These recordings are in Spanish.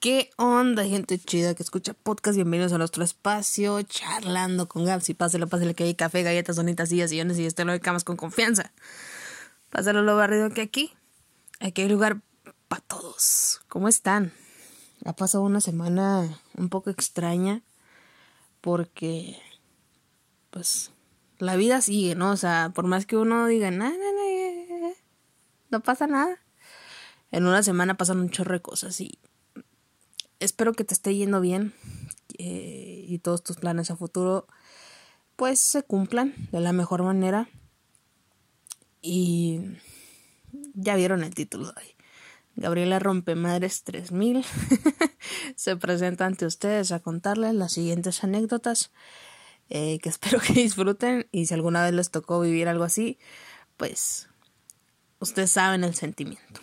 ¿Qué onda, gente chida que escucha podcast? Bienvenidos a nuestro espacio, charlando con Gabs y pásale, pásale que hay café, galletas, donitas, sillas, sillones y este lo de camas con confianza. Pásalo lo barrido que aquí. Aquí hay lugar para todos. ¿Cómo están? Ha pasado una semana un poco extraña porque, pues, la vida sigue, ¿no? O sea, por más que uno diga, no, no, no, no pasa nada. En una semana pasan un chorro de cosas y espero que te esté yendo bien eh, y todos tus planes a futuro pues se cumplan de la mejor manera. Y ya vieron el título de hoy. Gabriela Rompemadres 3000 se presenta ante ustedes a contarles las siguientes anécdotas eh, que espero que disfruten y si alguna vez les tocó vivir algo así, pues ustedes saben el sentimiento.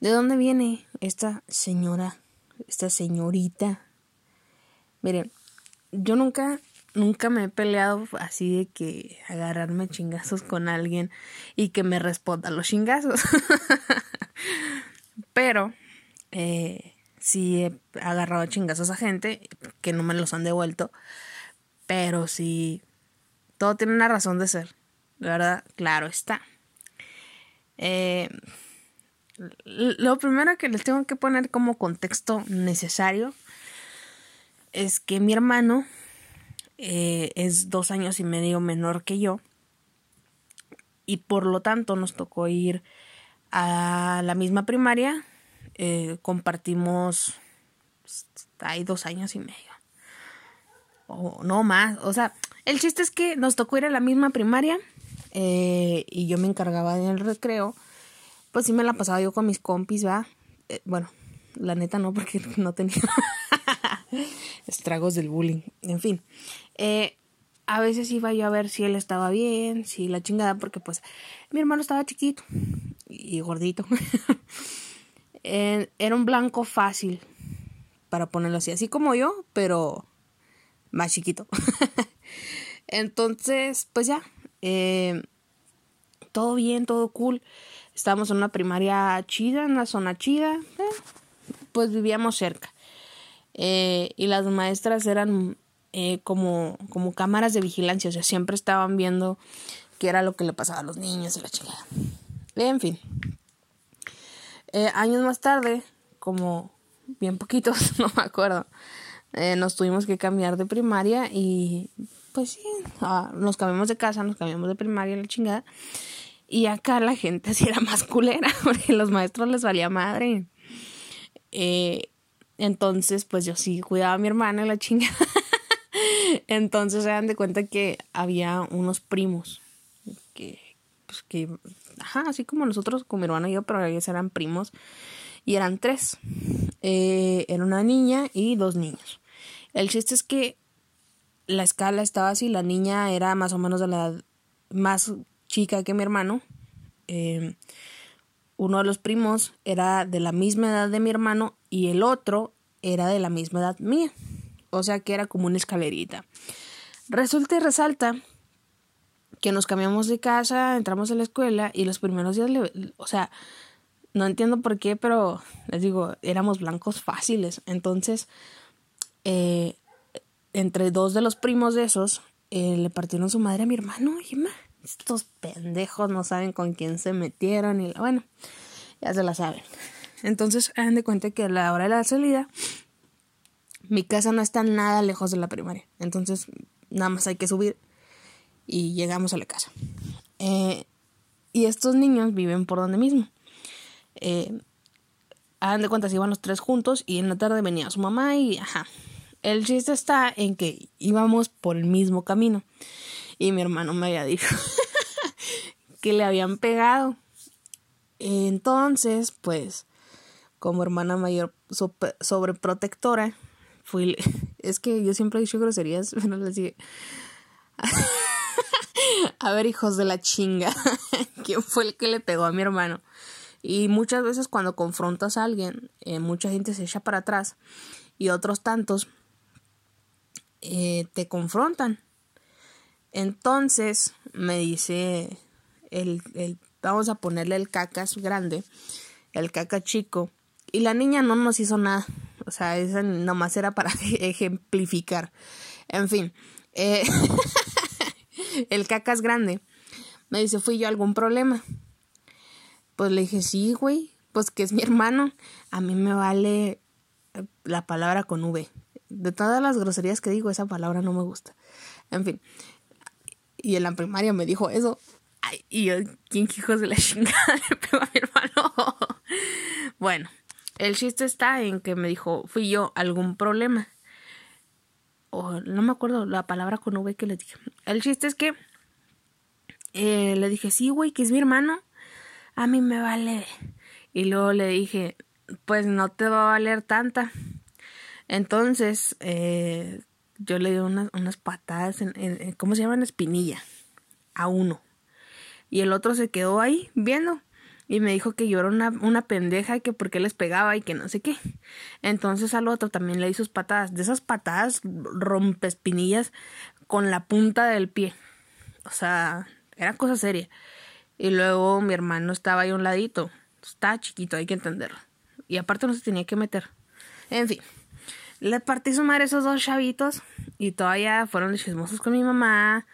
¿De dónde viene esta señora, esta señorita? Miren, yo nunca, nunca me he peleado así de que agarrarme chingazos con alguien y que me responda los chingazos. Pero, eh, sí he agarrado chingazos a gente que no me los han devuelto. Pero sí, todo tiene una razón de ser. Verdad, claro está. Eh, lo primero que les tengo que poner como contexto necesario es que mi hermano eh, es dos años y medio menor que yo y por lo tanto nos tocó ir a la misma primaria. Eh, compartimos, hay dos años y medio. O no más. O sea, el chiste es que nos tocó ir a la misma primaria eh, y yo me encargaba del recreo pues sí me la pasaba yo con mis compis, va. Eh, bueno, la neta no, porque no tenía estragos del bullying. En fin, eh, a veces iba yo a ver si él estaba bien, si la chingada, porque pues mi hermano estaba chiquito y gordito. era un blanco fácil, para ponerlo así, así como yo, pero más chiquito. Entonces, pues ya, eh, todo bien, todo cool. Estábamos en una primaria chida, en una zona chida, eh, pues vivíamos cerca. Eh, y las maestras eran eh, como, como cámaras de vigilancia, o sea, siempre estaban viendo qué era lo que le pasaba a los niños y la chingada. En fin. años más tarde, como bien poquitos, no me acuerdo, nos tuvimos que cambiar de primaria y pues sí, ah, nos cambiamos de casa, nos cambiamos de primaria, la chingada. Y acá la gente sí era más culera, porque los maestros les valía madre. Eh, entonces, pues yo sí cuidaba a mi hermana la chinga. entonces se dan de cuenta que había unos primos que, pues que, ajá, así como nosotros, con mi hermano y yo, pero ellos eran primos. Y eran tres. Eh, era una niña y dos niños. El chiste es que la escala estaba así, la niña era más o menos de la edad más chica que mi hermano. Em, uno de los primos era de la misma edad de mi hermano y el otro era de la misma edad mía. O sea que era como una escalerita. Resulta y resalta que nos cambiamos de casa, entramos a la escuela y los primeros días, o sea, no entiendo por qué, pero les digo, éramos blancos fáciles. Entonces, eh, entre dos de los primos de esos, eh, le partieron su madre a mi hermano, y estos pendejos no saben con quién se metieron y bueno, ya se la saben. Entonces, hagan de cuenta que a la hora de la salida, mi casa no está nada lejos de la primaria. Entonces, nada más hay que subir y llegamos a la casa. Eh, y estos niños viven por donde mismo. Eh, hagan de cuenta, si iban los tres juntos y en la tarde venía su mamá y ajá. El chiste está en que íbamos por el mismo camino. Y mi hermano me había dicho que le habían pegado. Entonces, pues, como hermana mayor sobreprotectora, fui. Es que yo siempre he dicho groserías, pero les dije. a ver, hijos de la chinga, ¿quién fue el que le pegó a mi hermano? Y muchas veces cuando confrontas a alguien, eh, mucha gente se echa para atrás y otros tantos eh, te confrontan. Entonces me dice el, el, vamos a ponerle el cacas grande, el caca chico, Y la niña no nos hizo nada. O sea, esa nomás era para ejemplificar. En fin. Eh, el cacas grande. Me dice, ¿fui yo algún problema? Pues le dije, sí, güey. Pues que es mi hermano. A mí me vale la palabra con V. De todas las groserías que digo, esa palabra no me gusta. En fin. Y en la primaria me dijo eso. Y yo, ¿quién hijos de la chingada le pegó a mi hermano? bueno, el chiste está en que me dijo, fui yo algún problema. O no me acuerdo la palabra con V que le dije. El chiste es que eh, le dije, sí, güey, que es mi hermano. A mí me vale. Y luego le dije, pues no te va a valer tanta. Entonces, eh, yo le di unas, unas patadas en, ¿cómo se llama? Espinilla. A uno. Y el otro se quedó ahí viendo. Y me dijo que yo era una, una pendeja y que por qué les pegaba y que no sé qué. Entonces al otro también le di sus patadas. De esas patadas rompespinillas con la punta del pie. O sea, era cosa seria. Y luego mi hermano estaba ahí a un ladito. Estaba chiquito, hay que entenderlo. Y aparte no se tenía que meter. En fin. Le partí su madre esos dos chavitos. Y todavía fueron chismosos con mi mamá.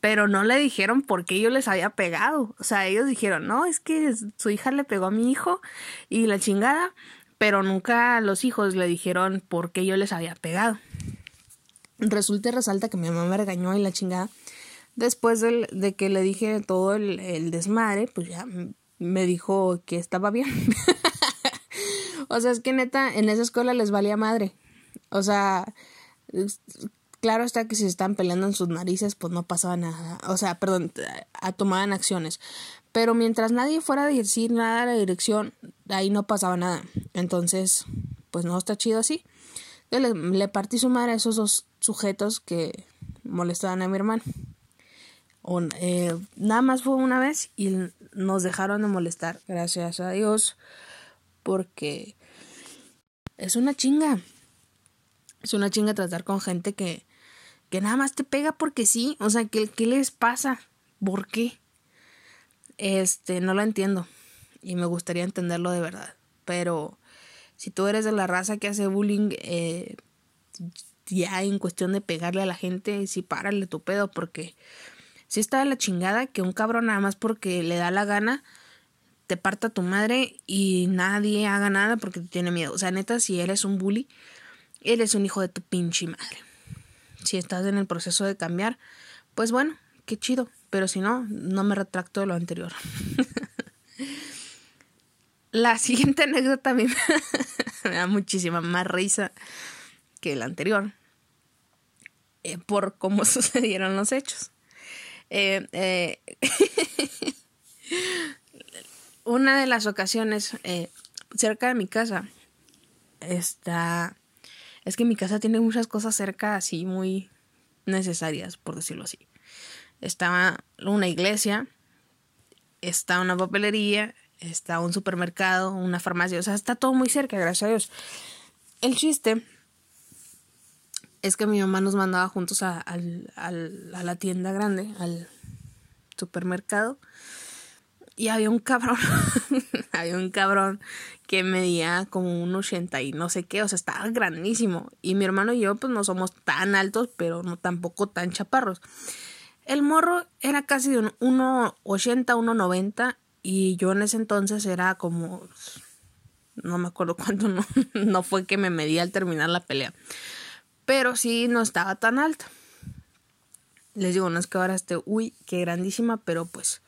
Pero no le dijeron por qué yo les había pegado. O sea, ellos dijeron, no, es que su hija le pegó a mi hijo y la chingada. Pero nunca los hijos le dijeron por qué yo les había pegado. Resulta y resalta que mi mamá me regañó y la chingada. Después de que le dije todo el, el desmadre, pues ya me dijo que estaba bien. o sea, es que neta, en esa escuela les valía madre. O sea, claro está que si se están peleando en sus narices, pues no pasaba nada. O sea, perdón, a tomaban acciones. Pero mientras nadie fuera a decir nada a la dirección, ahí no pasaba nada. Entonces, pues no está chido así. Le, le partí su madre a esos dos sujetos que molestaban a mi hermano. Eh, nada más fue una vez y nos dejaron de molestar, gracias a Dios, porque es una chinga. Es una chinga tratar con gente que, que nada más te pega porque sí. O sea, ¿qué, ¿qué les pasa? ¿Por qué? Este, no lo entiendo. Y me gustaría entenderlo de verdad. Pero si tú eres de la raza que hace bullying, eh, ya en cuestión de pegarle a la gente, sí párale tu pedo, porque si está de la chingada que un cabrón nada más porque le da la gana te parta tu madre y nadie haga nada porque te tiene miedo. O sea, neta, si eres un bully, eres un hijo de tu pinche madre. Si estás en el proceso de cambiar, pues bueno, qué chido. Pero si no, no me retracto de lo anterior. la siguiente anécdota me da muchísima más risa que la anterior. Eh, por cómo sucedieron los hechos. Eh, eh, una de las ocasiones cerca de mi casa está es que mi casa tiene muchas cosas cerca así muy necesarias por decirlo así está una iglesia está una papelería está un supermercado una farmacia o sea está todo muy cerca gracias a Dios el chiste es que mi mamá nos mandaba juntos a, a la tienda grande, al supermercado. Y había un cabrón, había un cabrón que medía como un 80 y no sé qué, o sea, estaba grandísimo. Y mi hermano y yo, pues no somos tan altos, pero no tampoco tan chaparros. El morro era casi de un 1,80, 1,90 y yo en ese entonces era como, no me acuerdo cuánto, no, no fue que me medí al terminar la pelea pero sí no estaba tan alta. Les digo, no es que ahora esté, uy, qué grandísima, pero pues,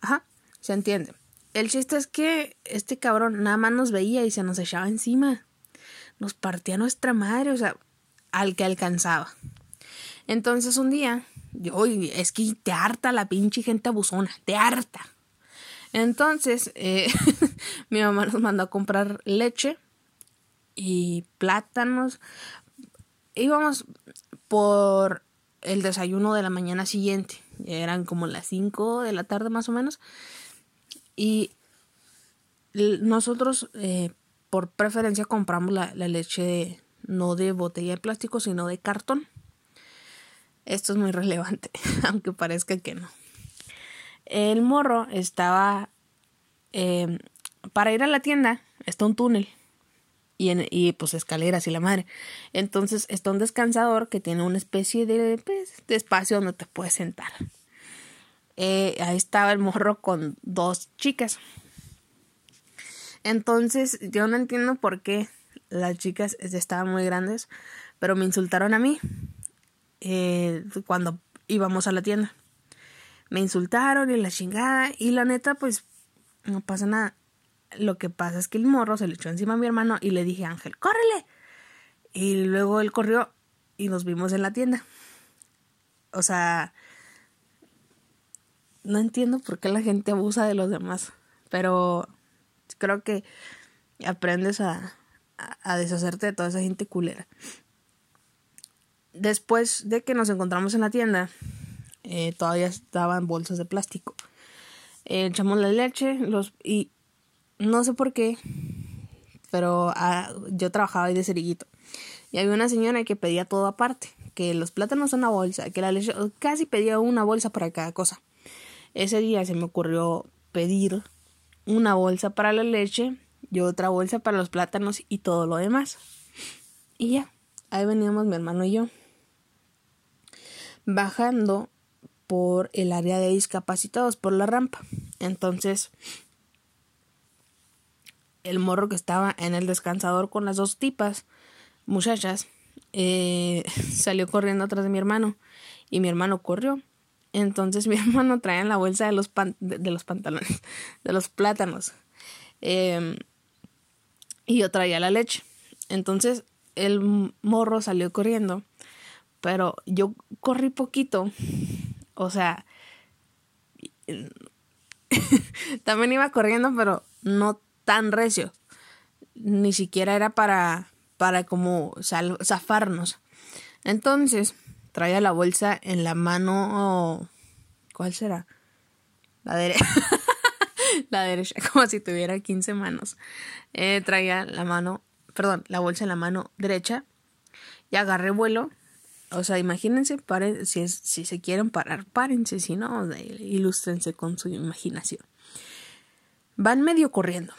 ajá, se entiende. El chiste es que este cabrón nada más nos veía y se nos echaba encima. Nos partía nuestra madre, o sea, al que alcanzaba. Entonces un día, yo, es que te harta la pinche gente abusona, te harta. Entonces, eh, mi mamá nos mandó a comprar leche y plátanos íbamos por el desayuno de la mañana siguiente. Eran como las 5 de la tarde más o menos. Y nosotros eh, por preferencia compramos la, la leche de, no de botella de plástico, sino de cartón. Esto es muy relevante, aunque parezca que no. El morro estaba... Eh, para ir a la tienda está un túnel. y, y pues escaleras y la madre. Entonces está un descansador que tiene una especie de, pues, de espacio donde te puedes sentar. Eh, ahí estaba el morro con dos chicas. Entonces yo no entiendo por qué las chicas estaban muy grandes, pero me insultaron a mí eh, cuando íbamos a la tienda. Me insultaron y la chingada y la neta pues no pasa nada. Lo que pasa es que el morro se le echó encima a mi hermano y le dije, Ángel, córrele. Y luego él corrió y nos vimos en la tienda. O sea, no entiendo por qué la gente abusa de los demás, pero creo que aprendes a, a, deshacerte de toda esa gente culera. Después de que nos encontramos en la tienda, eh, todavía estaban bolsas de plástico. Eh, echamos la leche los, y no sé por qué, pero ah, yo trabajaba ahí de cerillito. Y había una señora que pedía todo aparte, que los plátanos una bolsa, que la leche, casi pedía una bolsa para cada cosa. Ese día se me ocurrió pedir una bolsa para la leche y otra bolsa para los plátanos y todo lo demás. Y ya, ahí veníamos mi hermano y yo. Bajando por el área de discapacitados, por la rampa. Entonces, el morro que estaba en el descansador con las dos tipas, muchachas, eh, salió corriendo atrás de mi hermano y mi hermano corrió. Entonces mi hermano traía en la bolsa de los, de, los pantalones, de los plátanos. Em, y yo traía la leche. Entonces el morro salió corriendo, pero yo corrí poquito. O sea, también iba corriendo, pero no tan recio. Ni siquiera era para, para como zafarnos. Entonces, traía la bolsa en la mano. ¿Cuál será? La derecha. la derecha, como si tuviera 15 manos. Eh, traía la mano, perdón, la bolsa en la mano derecha. Y agarré vuelo. O sea, imagínense, paren, si, si se quieren parar, párense, si no, ilústrense con su imaginación. Van medio corriendo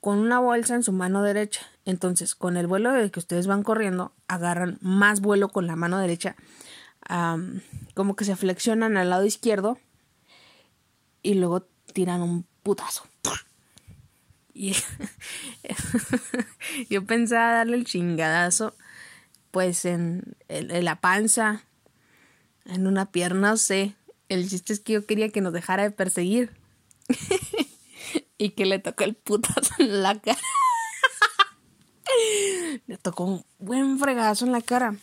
con una bolsa en su mano derecha. Entonces, con el vuelo de que ustedes van corriendo, agarran más vuelo con la mano derecha, como que se flexionan al lado izquierdo y luego tiran un putazo. Y yo pensaba darle el chingadazo, pues en, la panza, en una pierna, no sé. El chiste es que yo quería que nos dejara de perseguir. y que le tocó el putazo en la cara. Tocó un buen fregazo en la cara.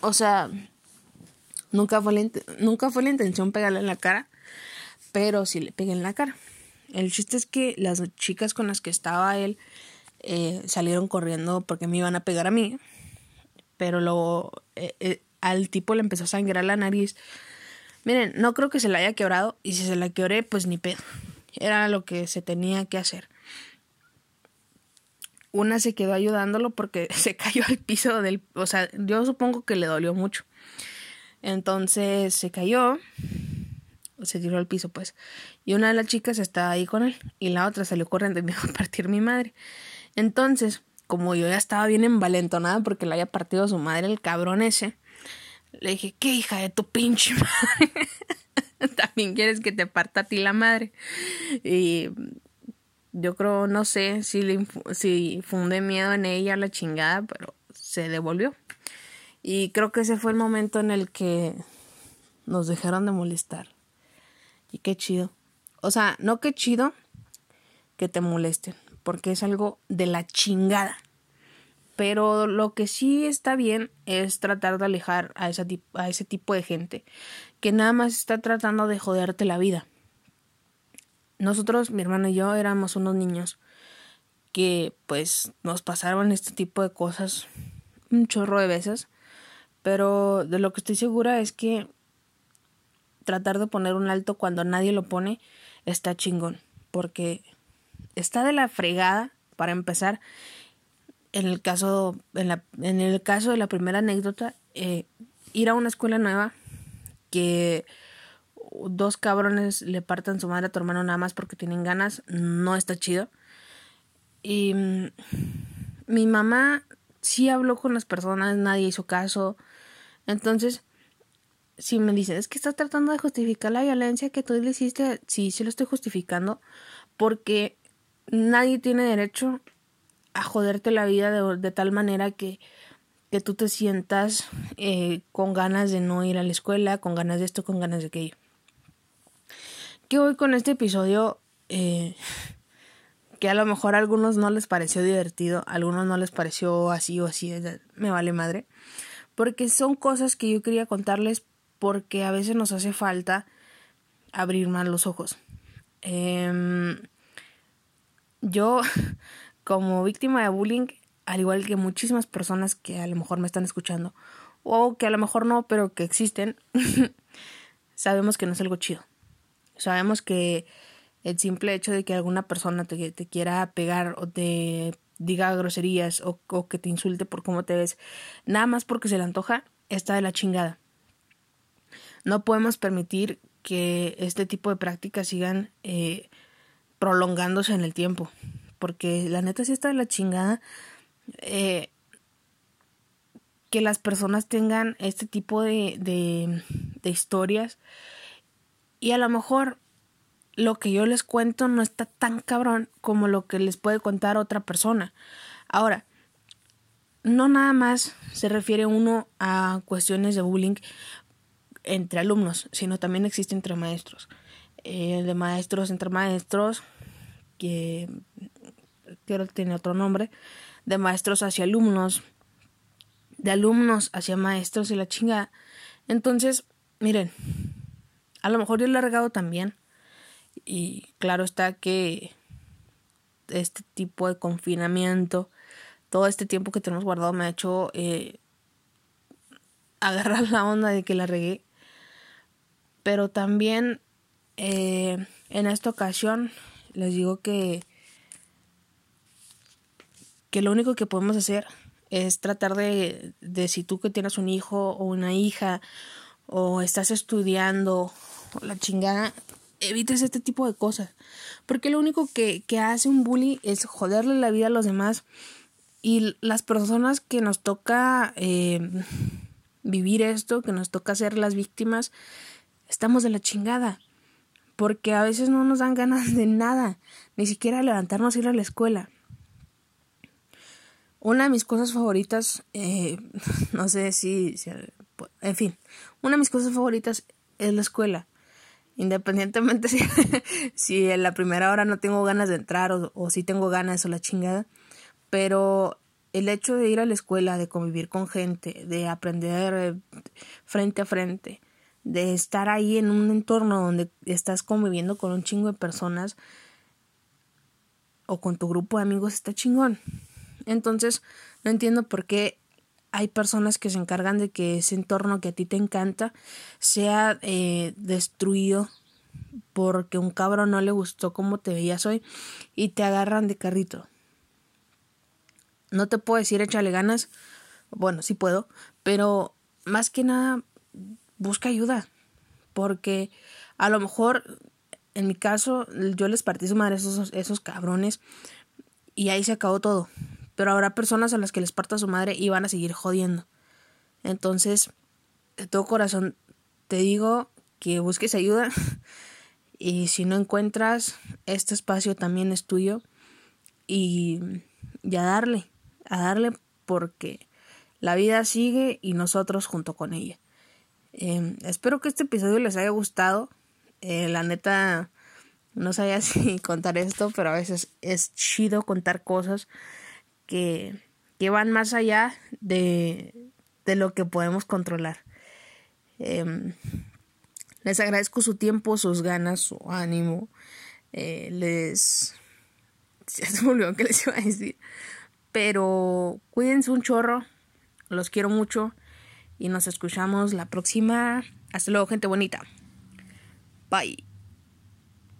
O sea, nunca fue la, nunca fue la intención pegarle en la cara, pero sí le pegué en la cara. El chiste es que las chicas con las que estaba él eh, salieron corriendo porque me iban a pegar a mí, pero luego eh, eh, al tipo le empezó a sangrar la nariz. Miren, no creo que se la haya quebrado y si se la quebré, pues ni pedo. Era lo que se tenía que hacer. Una se quedó ayudándolo porque se cayó al piso del... O sea, yo supongo que le dolió mucho. Entonces se cayó, se tiró al piso pues. Y una de las chicas estaba ahí con él y la otra salió corriendo y me iba a partir mi madre. Entonces, como yo ya estaba bien envalentonada porque le había partido su madre el cabrón ese, le dije, ¿qué hija de tu pinche madre? también quieres que te parta a ti la madre. Y yo creo, no sé si, le, si funde miedo en ella la chingada, pero se devolvió. Y creo que ese fue el momento en el que nos dejaron de molestar. Y qué chido. O sea, no qué chido que te molesten, porque es algo de la chingada. Pero lo que sí está bien es tratar de alejar a, esa, a ese tipo de gente que nada más está tratando de joderte la vida. Nosotros, mi hermano y yo, éramos unos niños que pues nos pasaron este tipo de cosas un chorro de veces, pero de lo que estoy segura es que tratar de poner un alto cuando nadie lo pone está chingón, porque está de la fregada para empezar. En el caso, en, la, en el caso de la primera anécdota, eh, ir a una escuela nueva que dos cabrones le partan su madre a tu hermano nada más porque tienen ganas, no está chido. Y, mi mamá sí habló con las personas, nadie hizo caso. Entonces, si me dicen, es que estás tratando de justificar la violencia que tú le hiciste, sí, sí lo estoy justificando, porque nadie tiene derecho a joderte la vida de, tal manera que, que, tú te sientas eh, con ganas de no ir a la escuela, con ganas de esto, con ganas de aquello. Que hoy con este episodio, eh, que a lo mejor a algunos no les pareció divertido, a algunos no les pareció así o así, me vale madre, porque son cosas que yo quería contarles porque a veces nos hace falta abrir más los ojos. Em, yo, como víctima de bullying, al igual que muchísimas personas que a lo mejor me están escuchando, o que a lo mejor no, pero que existen, sabemos que no es algo chido. Sabemos que el simple hecho de que alguna persona te, quiera pegar o te diga groserías o, o, que te insulte por cómo te ves, nada más porque se le antoja, está de la chingada. No podemos permitir que este tipo de prácticas sigan eh, prolongándose en el tiempo. Porque la neta sí está de la chingada eh, que las personas tengan este tipo de, de, de historias. Y a lo mejor lo que yo les cuento no está tan cabrón como lo que les puede contar otra persona. Ahora, no nada más se refiere uno a cuestiones de bullying entre alumnos, sino también existe entre maestros. Eh, de maestros entre maestros, que quiero tiene otro nombre, de maestros hacia alumnos, de alumnos hacia maestros y la chinga. Entonces, miren, a lo mejor yo he largado también. Y claro está que este tipo de confinamiento, todo este tiempo que tenemos guardado me ha hecho eh, agarrar la onda de que la regué pero también eh, en esta ocasión les digo que que lo único que podemos hacer es tratar de, de si tú que tienes un hijo o una hija o estás estudiando la chingada, evites este tipo de cosas. Porque lo único que, que hace un bully es joderle la vida a los demás. Y las personas que nos toca eh, vivir esto, que nos toca ser las víctimas, estamos de la chingada. Porque a veces no nos dan ganas de nada, ni siquiera levantarnos e ir a la escuela. Una de mis cosas favoritas, eh, no sé si, en fin, una de mis cosas favoritas es la escuela. Independientemente si, si en la primera hora no tengo ganas de entrar o, o si tengo ganas o la chingada. Pero el hecho de ir a la escuela, de convivir con gente, de aprender eh, frente a frente, de estar ahí en un entorno donde estás conviviendo con un chingo de personas o con tu grupo de amigos está chingón. Entonces, no entiendo por qué hay personas que se encargan de que ese entorno que a ti te encanta sea eh, destruido porque un cabrón no le gustó cómo te veías hoy y te agarran de carrito. No te puedo decir échale ganas, bueno, sí puedo, pero más que nada busca ayuda, porque a lo mejor, en mi caso, yo les partí su madre a esos, esos cabrones y ahí se acabó todo. Pero habrá personas a las que les parta su madre y van a seguir jodiendo. Entonces, de todo corazón, te digo que busques ayuda y si no encuentras, este espacio también es tuyo y, y a darle, a darle porque la vida sigue y nosotros junto con ella. Em, espero que este episodio les haya gustado. Eh, la neta, no sabía si contar esto, pero a veces es chido contar cosas que, que van más allá de, de lo que podemos controlar. Em, les agradezco su tiempo, sus ganas, su ánimo. Eh, les. Se me olvidó que les iba a decir. Pero cuídense un chorro. Los quiero mucho y nos escuchamos la próxima. Hasta luego, gente bonita. Bye.